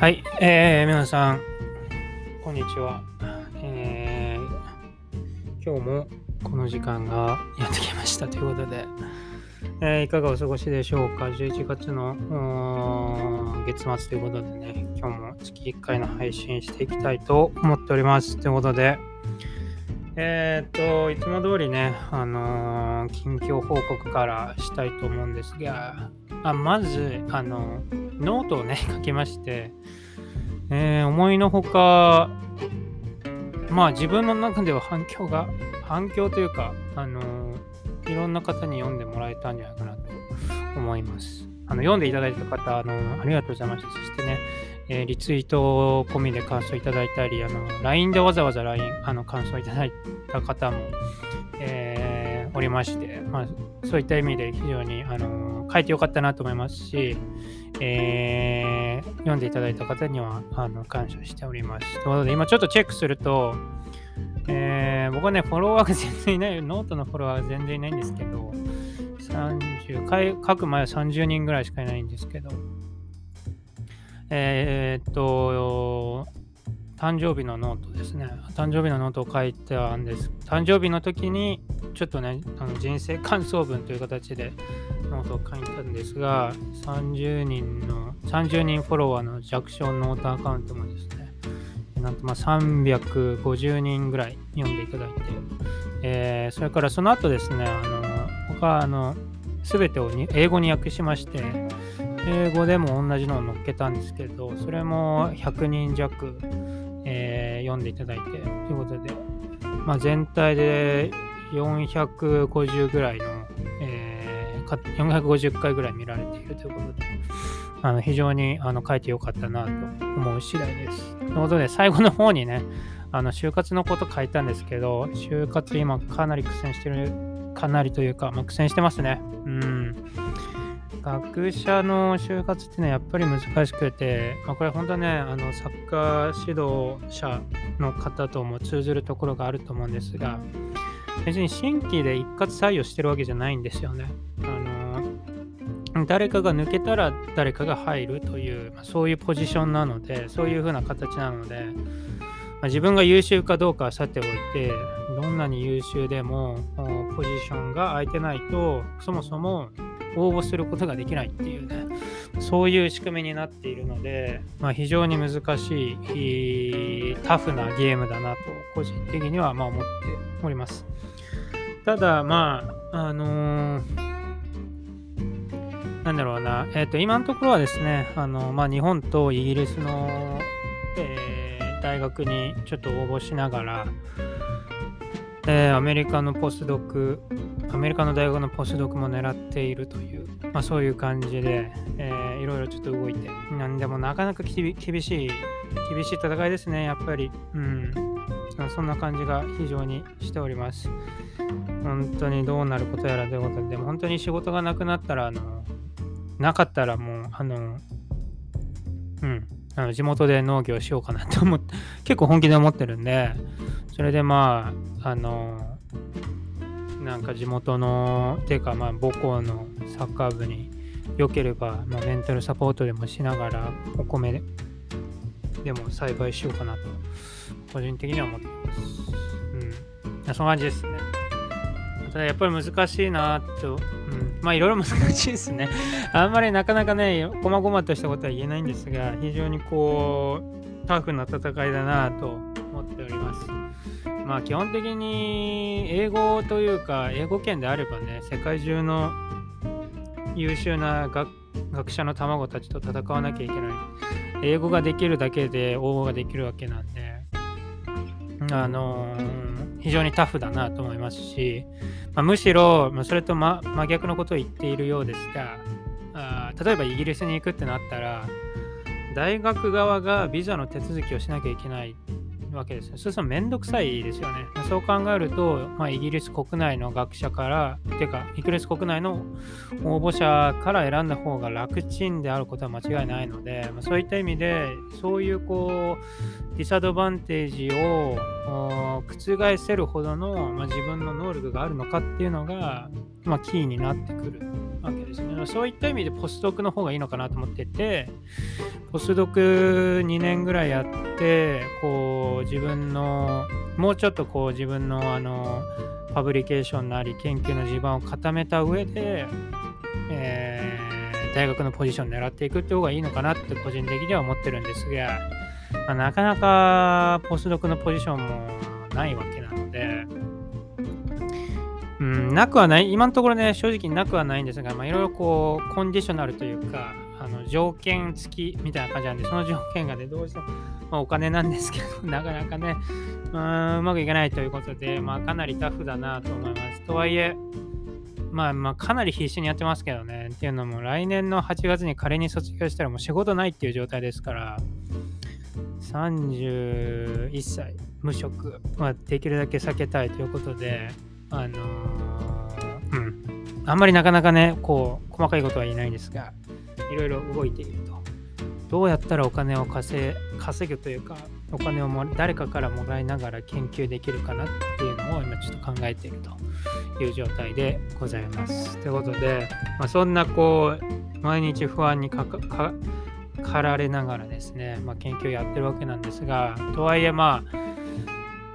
はい、えー、皆さん、こんにちは。えー、今日もこの時間がやってきましたということで、えー、いかがお過ごしでしょうか ?11 月の月末ということでね、今日も月1回の配信していきたいと思っております。ということで、えー、っと、いつも通りね、あのー、近況報告からしたいと思うんですが、あまず、あの、ノートをね、書きまして、えー、思いのほか、まあ自分の中では反響が、反響というか、あのいろんな方に読んでもらえたんじゃないかなと思います。あの読んでいただいた方、あのありがとうございました。そしてね、えー、リツイート込みで感想いただいたり、あの LINE でわざわざ LINE、あの感想いただいた方も、おりまして、まあ、そういった意味で非常に、あの書いてよかったなと思いますし、えー、読んでいただいた方にはあの感謝しております。ということで、今ちょっとチェックすると、えー、僕はね、フォロワーが全然いない、ノートのフォロワーが全然いないんですけど、30、書く前は30人ぐらいしかいないんですけど、えー、っと、誕生日のノートですね。誕生日のノートを書いてたんです。誕生日の時に、ちょっとね、あの人生感想文という形でノートを書いたんですが、30人の、30人フォロワーの弱小ノートアカウントもですね、なんとまあ350人ぐらい読んでいただいて、えー、それからその後ですね、あの他あの全てをに英語に訳しまして、英語でも同じのを載っけたんですけど、それも100人弱、読んでいただいて、ということで、まあ、全体で450ぐらいの、えー、450回ぐらい見られているということで、あの非常にあの書いてよかったなと思う次第です。ということで、最後の方にね、あの就活のこと書いたんですけど、就活今かなり苦戦してる、かなりというか、まあ、苦戦してますね。うん。学者の就活っていうのはやっぱり難しくて、まあ、これ本当ね、あのサッカー指導者の方とも通ずるところがあると思うんですが、別に新規で一括採用してるわけじゃないんですよね。あの誰かが抜けたら誰かが入るという、まあ、そういうポジションなので、そういう風な形なので、まあ、自分が優秀かどうかはさておいて、どんなに優秀でもポジションが空いてないと、そもそも応募することができないっていうね、そういう仕組みになっているので、まあ、非常に難しい、タフなゲームだなと、個人的にはま思っております。ただ、まあ、あのーなんだろうな、えっ、ー、と、今のところはですね、あの、まあ、日本とイギリスの、えー、大学にちょっと応募しながら、えー、アメリカのポスドク、アメリカの大学のポスドクも狙っているという、まあ、そういう感じで、えー、いろいろちょっと動いて、なんでもなかなか厳しい、厳しい戦いですね、やっぱり。うん。そんな感じが非常にしております。本当にどうなることやらということで、でも本当に仕事がなくなったら、あの、なかったらもう、あの、うん、あの地元で農業しようかなと思って、結構本気で思ってるんで、それでまあ、あの、なんか地元の、ていうかまあ母校のサッカー部に良ければ、まあ、メンタルサポートでもしながら、お米ででも栽培しようかなと、個人的には思ってます。うん。そんな感じですね。ただやっぱり難しいなと、うん、まあいろいろ難しいですね。あんまりなかなかね、こまごまとしたことは言えないんですが、非常にこう、タフな戦いだなと思っております。まあ基本的に英語というか、英語圏であればね、世界中の優秀な学者の卵たちと戦わなきゃいけない。英語ができるだけで応募ができるわけなんで、あのー、非常にタフだなと思いますし、まあ、むしろ、ま、それと、ま、真逆のことを言っているようですがあ、例えばイギリスに行くってなったら、大学側がビザの手続きをしなきゃいけないわけですよ。そうするとめんどくさいですよね。そう考えると、まあ、イギリス国内の学者から、てか、イギリス国内の応募者から選んだ方が楽ちんであることは間違いないので、まあ、そういった意味で、そういうこう、ディサドバンテージを覆せるほどの、まあ、自分の能力があるのかっていうのが、まあ、キーになってくるわけですね。そういった意味でポスドクの方がいいのかなと思ってて、ポスドク2年ぐらいやって、こう自分の、もうちょっとこう自分のあの、パブリケーションなり研究の地盤を固めた上で、えー、大学のポジション狙っていくって方がいいのかなって個人的には思ってるんですが、まあ、なかなかポスドクのポジションもないわけなので、うん、なくはない、今のところね、正直なくはないんですが、まあ、いろいろこう、コンディショナルというか、あの条件付きみたいな感じなんで、その条件がね、どうしても、まあ、お金なんですけど、なかなかね、うんうまくいかないということで、まあ、かなりタフだなと思います。とはいえ、まあまあかなり必死にやってますけどね。っていうのも来年の8月に仮に卒業したらもう仕事ないっていう状態ですから、31歳無職、まあ、できるだけ避けたいということで、あのー、うん。あんまりなかなかね、こう、細かいことは言えないんですが、いろいろ動いていると。どうやったらお金を稼稼ぐというか、お金をも誰かからもらいながら研究できるかなっていうのを今ちょっと考えているという状態でございます。ということで、まあ、そんなこう、毎日不安にかられながらですね、まあ、研究やってるわけなんですが、とはいえまあ、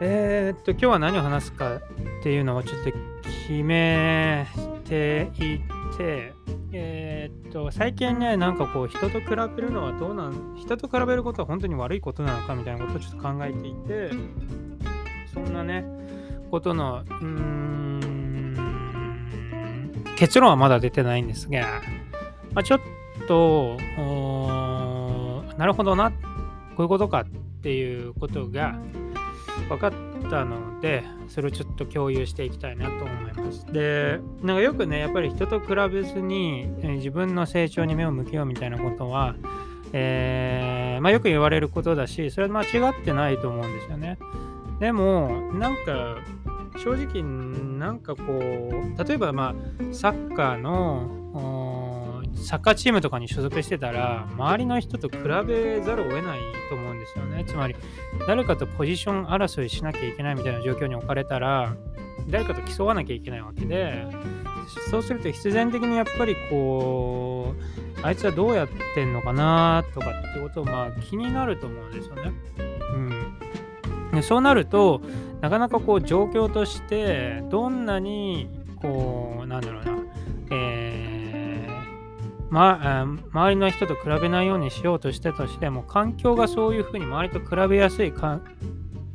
えー、っと、今日は何を話すかっていうのをちょっと決めていて、えー、っと、最近ね、なんかこう、人と比べるのはどうなん、人と比べることは本当に悪いことなのかみたいなことをちょっと考えていて、そんなね、ことの、うーん、結論はまだ出てないんですが、まあ、ちょっと、なるほどな、こういうことかっていうことが分かったので、それをちょっと共有していきたいなと思います。で、なんかよくね、やっぱり人と比べずに、え自分の成長に目を向けようみたいなことは、えー、まあ、よく言われることだし、それは間違ってないと思うんですよね。でも、なんか、正直、なんかこう、例えばまあ、サッカーの、サッカーチームとかに所属してたら、周りの人と比べざるを得ないと思うんですよね。つまり、誰かとポジション争いしなきゃいけないみたいな状況に置かれたら、誰かと競わなきゃいけないわけで、そうすると必然的にやっぱりこう、あいつはどうやってんのかなとかってことをまあ気になると思うんですよね。うん。でそうなると、なかなかこう状況として、どんなにこう、なんだろうな、ま、周りの人と比べないようにしようとしてとしても環境がそういうふうに周りと比べやすい環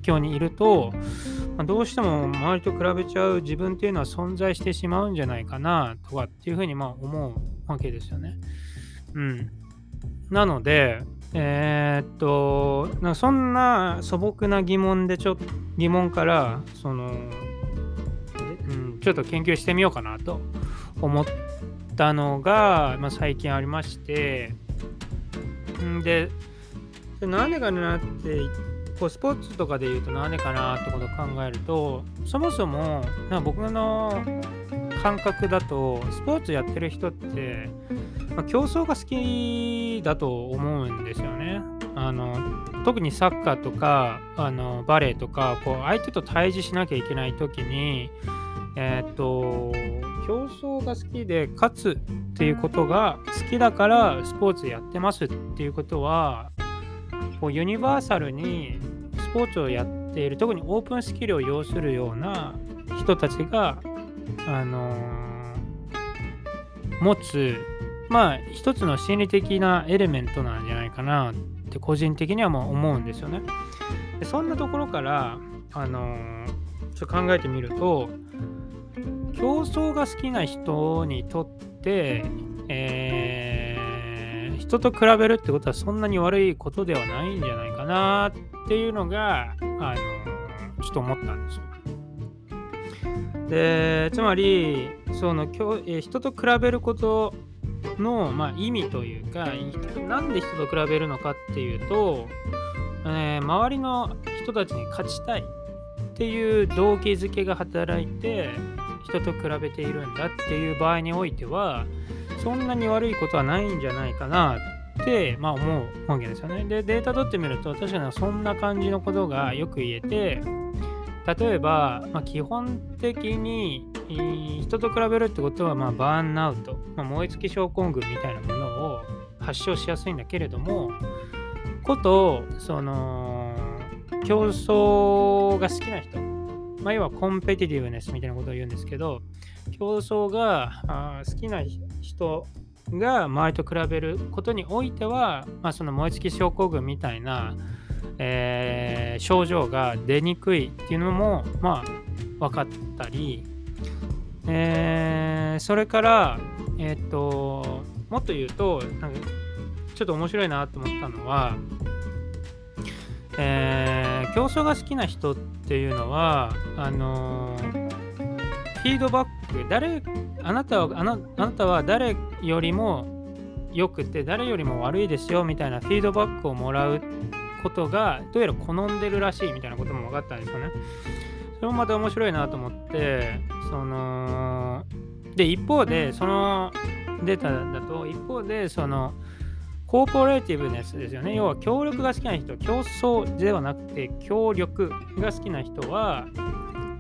境にいると、ま、どうしても周りと比べちゃう自分っていうのは存在してしまうんじゃないかなとかっていうふうにま思うわけですよね。うん。なので、えー、っと、なそんな素朴な疑問でちょっと疑問からその、うん、ちょっと研究してみようかなと思ってたのが、まあ、最近ありまして、んで、なんでかなって、こうスポーツとかで言うとなんでかなってことを考えると、そもそもな僕の感覚だと、スポーツやってる人って、まあ、競争が好きだと思うんですよね。あの特にサッカーとかあのバレーとかこう相手と対峙しなきゃいけない時にえー、っと競争が好きで勝つっていうことが好きだからスポーツやってますっていうことはこうユニバーサルにスポーツをやっている特にオープンスキルを要するような人たちが、あのー、持つまあ一つの心理的なエレメントなんじゃないかなって個人的にはもう思うんですよね。そんなところから、あのー、ちょっと考えてみると競争が好きな人にとって、えー、人と比べるってことはそんなに悪いことではないんじゃないかなっていうのが、あの、ちょっと思ったんですよ。で、つまり、その、人と比べることの、まあ、意味というか、なんで人と比べるのかっていうと、えー、周りの人たちに勝ちたいっていう動機づけが働いて、人と比べているんだっていう場合においてはそんなに悪いことはないんじゃないかなって、まあ、思うわけですよね。でデータ取ってみると確かにそんな感じのことがよく言えて例えば、まあ、基本的に人と比べるってことは、まあ、バーンアウト、まあ、燃え尽き症候群みたいなものを発症しやすいんだけれどもことその競争が好きな人、まあ、要はコンペティティブネスみたいなことを言うんですけど競争が好きな人が周りと比べることにおいては、まあ、その燃え尽き症候群みたいな、えー、症状が出にくいっていうのも、まあ、分かったり、えー、それから、えっ、と、もっと言うと、なんかちょっと面白いなと思ったのは、えー、競争が好きな人っていうのは、あのー、フィードバック、誰、あなたはあなあなたは誰よりも良くて、誰よりも悪いですよみたいなフィードバックをもらうことが、どうやら好んでるらしいみたいなことも分かったんですよね。それもまた面白いなと思って、その、で、一方で、そのデータだと、一方で、その、コーポレーティブネスですよね。要は協力が好きな人、競争ではなくて協力が好きな人は、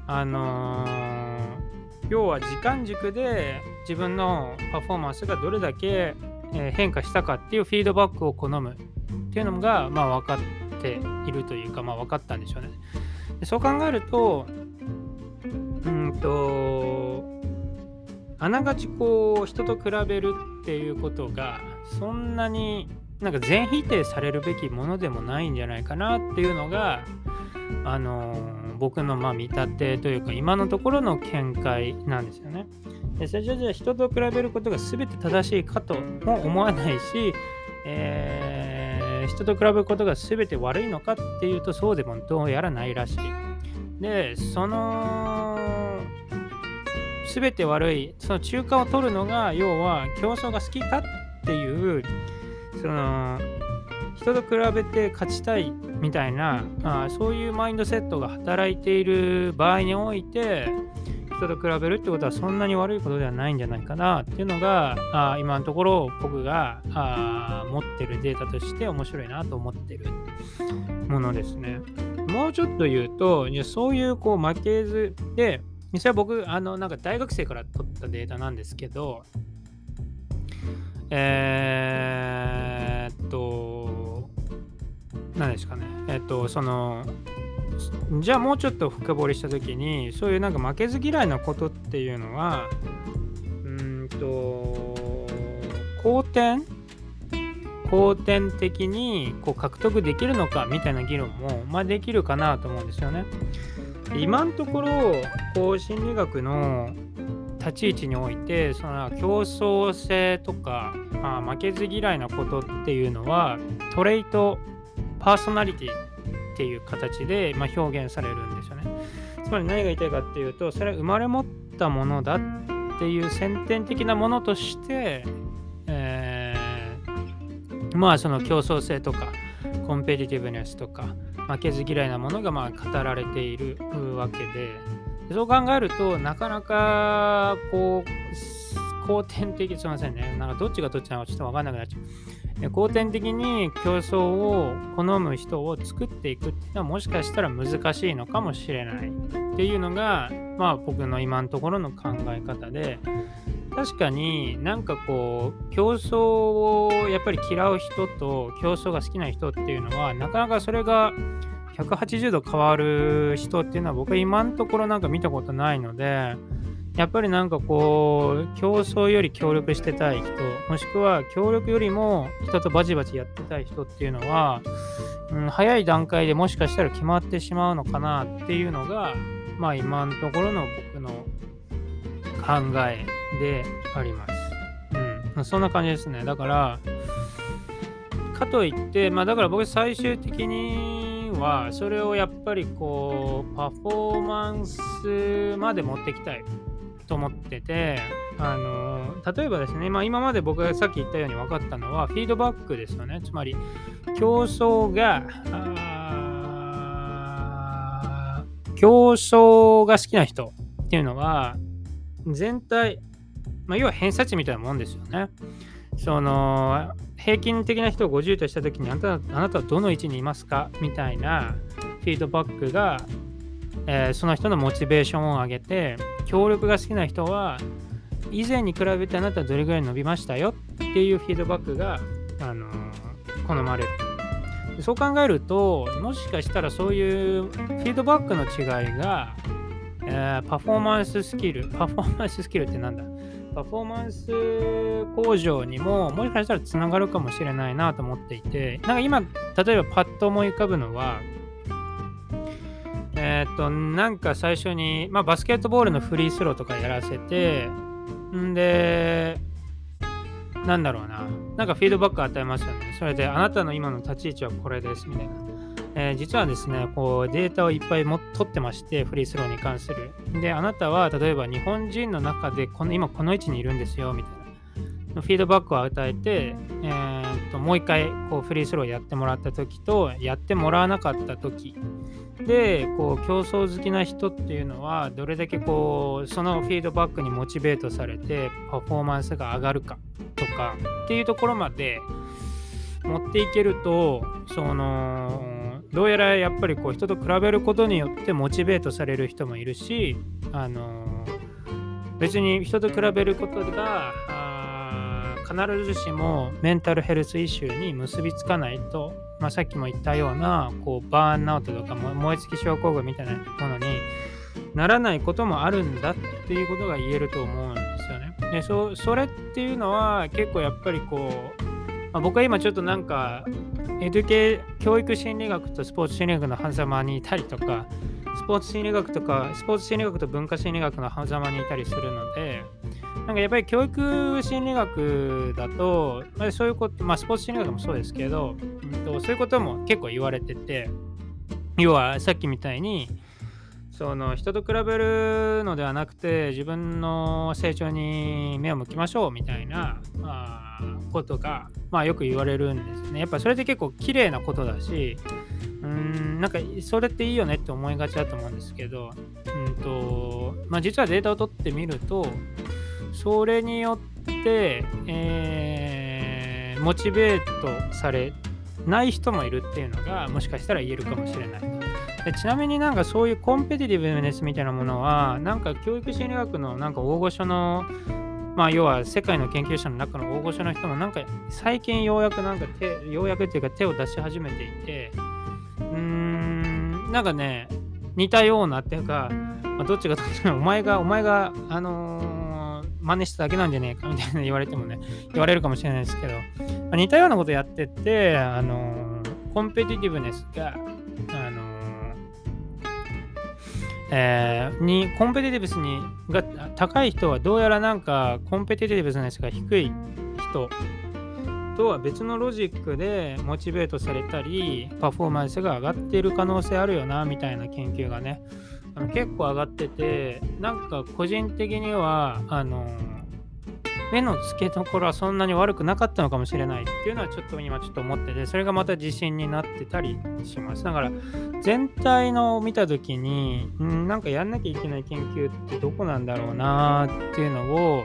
あのー、要は時間軸で自分のパフォーマンスがどれだけ変化したかっていうフィードバックを好むっていうのが、まあ、分かっているというか、まあ、分かったんでしょうね。でそう考えると、うんと、あながちこう人と比べるっていうことがそんなになんか全否定されるべきものでもないんじゃないかなっていうのがあのー、僕のま見立てというか今のところの見解なんですよね。でそれじゃあ人と比べることが全て正しいかとも思わないし、えー、人と比べることが全て悪いのかっていうとそうでもどうやらないらしい。でその全て悪いその中間を取るのが要は競争が好きかっていうその人と比べて勝ちたいみたいなあそういうマインドセットが働いている場合において人と比べるってことはそんなに悪いことではないんじゃないかなっていうのがあ今のところ僕があ持ってるデータとして面白いなと思ってるものですね。もうちょっと言うと、そういうこう負けずで、実際僕、あの、なんか大学生から取ったデータなんですけど、えー、っと、何ですかね。えっと、その、じゃあもうちょっと深掘りしたときに、そういうなんか負けず嫌いなことっていうのは、うんと、好転？後天的にこう獲得できるのかみたいな議論も、まあ、できるかなと思うんですよね。今のところこう心理学の立ち位置においてその競争性とか、まあ、負けず嫌いなことっていうのはトレイトパーソナリティっていう形で、まあ、表現されるんですよね。つまり何が言いたいかっていうとそれは生まれ持ったものだっていう先天的なものとして、えー、まあその競争性とかコンペティティブネスとか負けず嫌いなものがまあ語られているわけでそう考えるとなかなかこう後天的すみませんね。なんかどっちがどっちなのかちょっと分かんなくなっちゃう。後天的に競争を好む人を作っていくっていうのはもしかしたら難しいのかもしれない。っていうのがまあ僕の今のところの考え方で。確かになんかこう競争をやっぱり嫌う人と競争が好きな人っていうのはなかなかそれが180度変わる人っていうのは僕は今のところなんか見たことないのでやっぱりなんかこう競争より協力してたい人もしくは協力よりも人とバチバチやってたい人っていうのは、うん、早い段階でもしかしたら決まってしまうのかなっていうのがまあ今のところの僕の考えであります。うん、そんな感じですね。だから、かといって、まあだから僕最終的には、それをやっぱりこう、パフォーマンスまで持ってきたいと思ってて、あの例えばですね、まあ、今まで僕がさっき言ったように分かったのは、フィードバックですよね。つまり、競争が、競争が好きな人っていうのは、全体、まあ、要は偏差値みたいなもんですよね。その平均的な人を50としたときにあなたあなたはどの位置にいますかみたいなフィードバックがえー、その人のモチベーションを上げて協力が好きな人は以前に比べてあなたはどれぐらい伸びましたよ？っていうフィードバックが、あのー、好まれる。そう考えると、もしかしたらそういうフィードバックの違いが、えー、パフォーマンススキル、パフォーマンススキルってなんだ？パフォーマンス向上にももしかしたらつながるかもしれないなと思っていて、なんか今、例えばパッと思い浮かぶのは、えー、っと、なんか最初に、まあ、バスケットボールのフリースローとかやらせて、んで、なんだろうな。なんかフィードバック与えますよね。それで、あなたの今の立ち位置はこれです、みたいな。えー、実はですね、こうデータをいっぱいも取ってまして、フリースローに関する。で、あなたは例えば日本人の中でこの今この位置にいるんですよ、みたいな。フィードバックを与えて、えー、ともう一回こうフリースローやってもらった時とやってもらわなかった時でこう競争好きな人っていうのはどれだけこうそのフィードバックにモチベートされてパフォーマンスが上がるかとかっていうところまで持っていけるとそのどうやらやっぱりこう人と比べることによってモチベートされる人もいるしあの別に人と比べることが必ずしもメンタルヘルスイシューに結びつかないと、まあ、さっきも言ったようなこうバーンアウトとか燃え尽き症候群みたいなものにならないこともあるんだっていうことが言えると思うんですよね。でそれっていうのは結構やっぱりこう、まあ、僕は今ちょっとなんかエデュケ教育心理学とスポーツ心理学の狭間にいたりとかスポーツ心理学とかスポーツ心理学と文化心理学の狭間にいたりするのでなんかやっぱり教育心理学だと、まあ、そういうこと、まあ、スポーツ心理学もそうですけど、うんと、そういうことも結構言われてて、要はさっきみたいに、その人と比べるのではなくて自分の成長に目を向きましょうみたいな、まあ、ことが、まあ、よく言われるんですね。やっぱそれって結構綺麗なことだし、うん、なんかそれっていいよねって思いがちだと思うんですけど、うんとまあ、実はデータを取ってみると、それによって、えー、モチベートされない人もいるっていうのがもしかしたら言えるかもしれないでちなみになんかそういうコンペティティブネスみたいなものはなんか教育心理学のなんか大御所のまあ要は世界の研究者の中の大御所の人もなんか最近ようやくなんか手ようやくっていうか手を出し始めていてうーんなんかね似たようなっていうか、まあ、どっちがどっちかお前がお前があのー真似しただけなんじゃねえかみたいな言われてもね、言われるかもしれないですけど、まあ、似たようなことやってて、あのー、コンペティティブネスが、あのーえー、に、コンペティティブスにが高い人はどうやらなんかコンペティティブネスが低い人とは別のロジックでモチベートされたり、パフォーマンスが上がっている可能性あるよな、みたいな研究がね、あの結構上がってて、なんか個人的には、あの、目の付けどころはそんなに悪くなかったのかもしれないっていうのはちょっと今ちょっと思ってて、それがまた自信になってたりします。だから全体のを見た時に、んなんかやんなきゃいけない研究ってどこなんだろうなっていうのを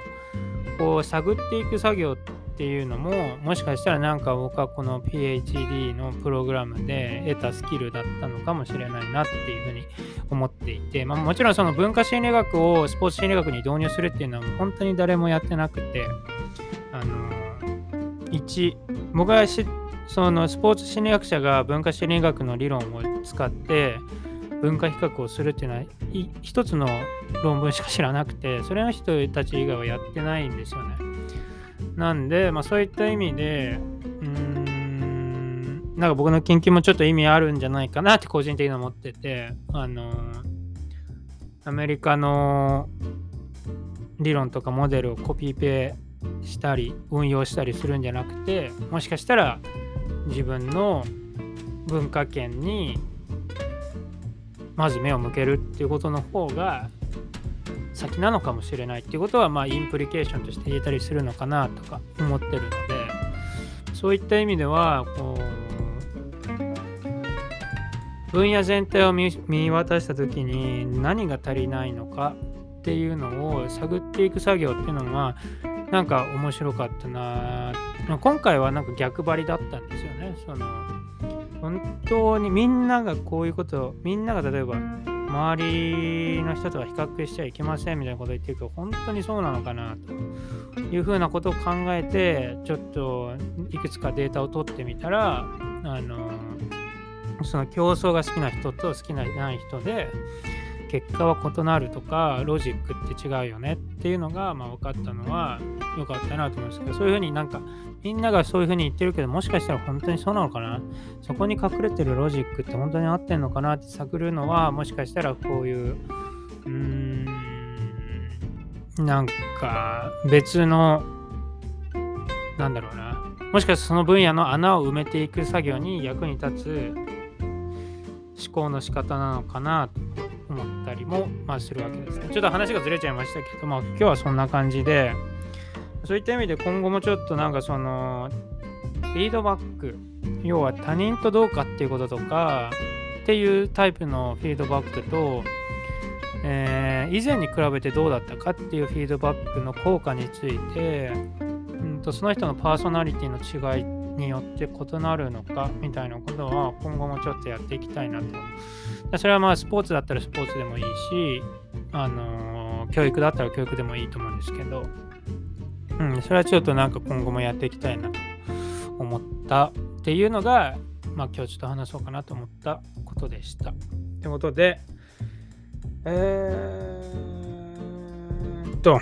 こう探っていく作業ってっていうのももしかしたらなんか僕はこの PhD のプログラムで得たスキルだったのかもしれないなっていうふうに思っていて、まあ、もちろんその文化心理学をスポーツ心理学に導入するっていうのは本当に誰もやってなくてあの1僕はそのスポーツ心理学者が文化心理学の理論を使って文化比較をするっていうのは一つの論文しか知らなくてそれの人たち以外はやってないんですよね。なんで、まあ、そういった意味で、うーん、なんか僕の研究もちょっと意味あるんじゃないかなって個人的に思ってて、あの、アメリカの理論とかモデルをコピーペしたり、運用したりするんじゃなくて、もしかしたら自分の文化圏にまず目を向けるっていうことの方が先なのかもしれないっていうことはまあインプリケーションとして言えたりするのかなとか思ってるのでそういった意味ではこう分野全体を見渡した時に何が足りないのかっていうのを探っていく作業っていうのはなんか面白かったな。今回はなんか逆張りだったんですよね。その本当にみんながこういうことみんなが例えば周りの人とは比較しちゃいけませんみたいなことを言ってるけど、本当にそうなのかなというふうなことを考えて、ちょっといくつかデータを取ってみたら、あのその競争が好きな人と好きなない人で、結果は異なるとか、ロジックって違うよねっていうのが、まあ、分かったのは良かったなと思うんですけど、そういうふうになんか、みんながそういうふうに言ってるけど、もしかしたら本当にそうなのかな？そこに隠れてるロジックって本当に合ってんのかなって探るのは、もしかしたらこういう、うーん、なんか別の、なんだろうな、もしかしてその分野の穴を埋めていく作業に役に立つ思考の仕方なのかなと。りも、まあ、するわけですね。ちょっと話がずれちゃいましたけど、まあ、今日はそんな感じで、そういった意味で今後もちょっとなんかその、フィードバック、要は他人とどうかっていうこととか、っていうタイプのフィードバックと、えー、以前に比べてどうだったかっていうフィードバックの効果について、うんとその人のパーソナリティの違いによって異なるのかみたいなことは今後もちょっとやっていきたいなとそれはまあスポーツだったらスポーツでもいいし、あのー、教育だったら教育でもいいと思うんですけど、うん、それはちょっとなんか今後もやっていきたいなと思ったっていうのが、まあ今日ちょっと話そうかなと思ったことでした。ってことで、えー、っと、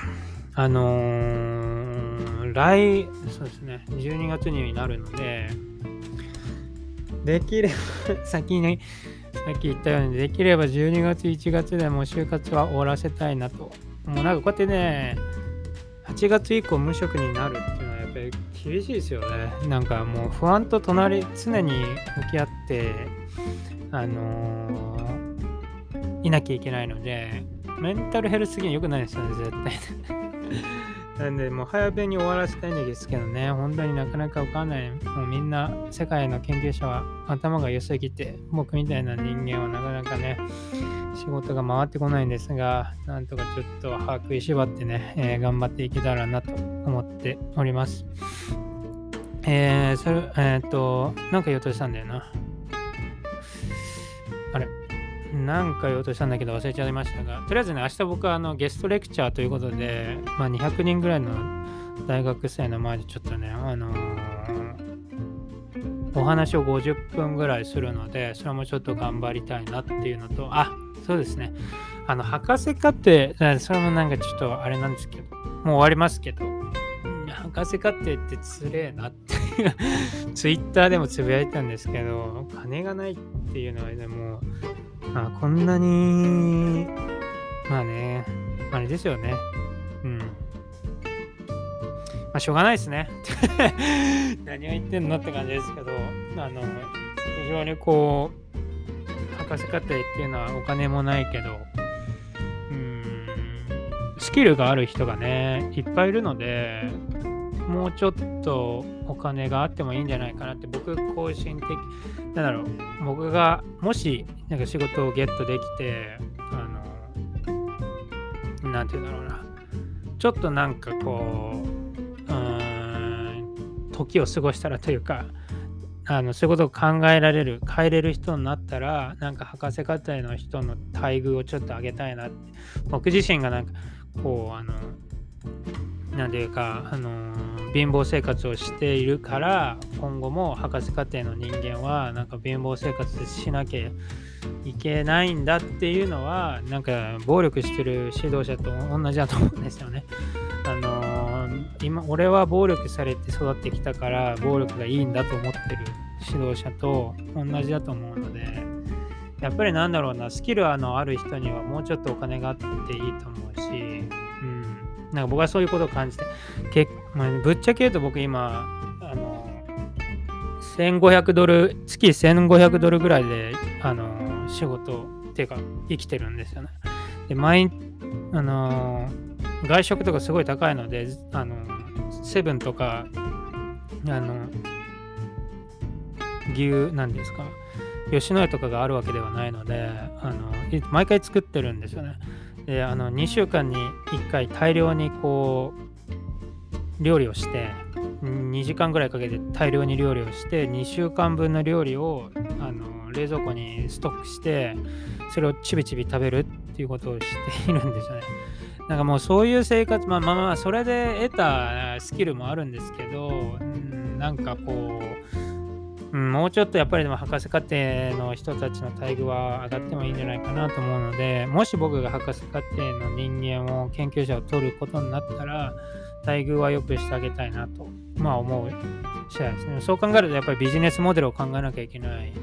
あのー、来、そうですね、12月になるので、できれば先にさっき言ったように、できれば12月、1月でも就活は終わらせたいなと。もうなんかこうやってね、8月以降無職になるっていうのはやっぱり厳しいですよね。なんかもう不安と隣、常に向き合って、あのー、いなきゃいけないので、メンタルヘルス的に良くないですよね、絶対。なんで、もう早めに終わらせたいんですけどね、本当になかなかわかんない。もうみんな、世界の研究者は頭が良すぎて、僕みたいな人間はなかなかね、仕事が回ってこないんですが、なんとかちょっと把握し縛ってね、えー、頑張っていけたらなと思っております。えー、それ、えー、っと、なんか言おうとしたんだよな。あれなんか言おうとしたんだけど忘れちゃいましたが、とりあえずね、明日僕はあのゲストレクチャーということで、まあ、200人ぐらいの大学生の前でちょっとね、あのー、お話を50分ぐらいするので、それもちょっと頑張りたいなっていうのと、あ、そうですね。あの、博士課程、それもなんかちょっとあれなんですけど、もう終わりますけど、博士課程ってつれえなって ツイッターでもつぶやいたんですけど、金がないっていうのはでも、まあ、こんなに、まあね、あれですよね。うん。まあ、しょうがないですね。何を言ってんのって感じですけど、あの、非常にこう、博士課程っていうのはお金もないけど、うん、スキルがある人がね、いっぱいいるので、もうちょっとお金があってもいいんじゃないかなって僕個人的なんだろう僕がもしなんか仕事をゲットできてあのなんて言うんだろうな。ちょっとなんかこううん時を過ごしたらというかあのそういうことを考えられる変えれる人になったらなんか博士課程の人の待遇をちょっと上げたいなって僕自身がなんかこうあのなんていうか、あのー、貧乏生活をしているから今後も博士課程の人間はなんか貧乏生活しなきゃいけないんだっていうのはなんか暴力してる指導者と同じだと思うんですよね。あのー、今俺は暴力されて育ってきたから暴力がいいんだと思ってる指導者と同じだと思うのでやっぱりなんだろうなスキルあのある人にはもうちょっとお金があっていいと思うなんか僕はそういうことを感じて、けまあ、ぶっちゃけ言うと僕今、あの、1500ドル、月1500ドルぐらいで、あの、仕事っていうか、生きてるんですよね。で、毎、あの、外食とかすごい高いので、あの、セブンとか、あの、牛、なんですか、吉野家とかがあるわけではないので、あの、毎回作ってるんですよね。であの2週間に1回大量にこう料理をして2時間ぐらいかけて大量に料理をして2週間分の料理をあの冷蔵庫にストックしてそれをちびちび食べるっていうことをしているんですよね。なんかもうそういう生活、まあまあまあ、それで得たスキルもあるんですけど、なんかこう、うん、もうちょっとやっぱりでも博士課程の人たちの待遇は上がってもいいんじゃないかなと思うので、もし僕が博士課程の人間を、研究者を取ることになったら、待遇は良くしてあげたいなと、まあ思う次第ですね。そう考えるとやっぱりビジネスモデルを考えなきゃいけない。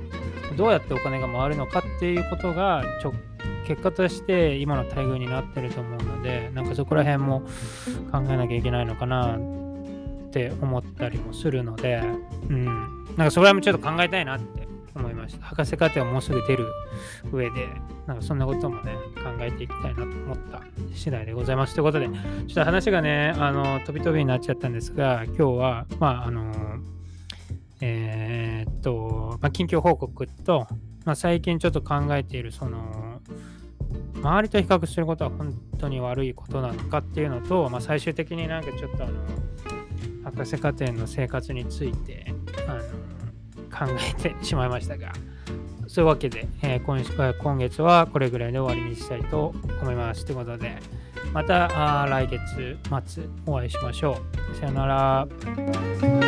どうやってお金が回るのかっていうことが結果として今の待遇になってると思うので、なんかそこら辺も考えなきゃいけないのかなって思ったりもするので、うん。なんかそれもちょっと考えたいなって思いました。博士課程はもうすぐ出る上で、なんかそんなこともね、考えていきたいなと思った次第でございます。ということで、ちょっと話がね、あの、飛び飛びになっちゃったんですが、今日は、まあ、あの、えー、っと、まあ、近況報告と、まあ、最近ちょっと考えている、その、周りと比較することは本当に悪いことなのかっていうのと、まあ、最終的になんかちょっとあの、博士課程の生活について、あの、考えてしまいましたが、そういうわけで、えー、今今月はこれぐらいで終わりにしたいと思います。ということで、また来月末お会いしましょう。さよなら。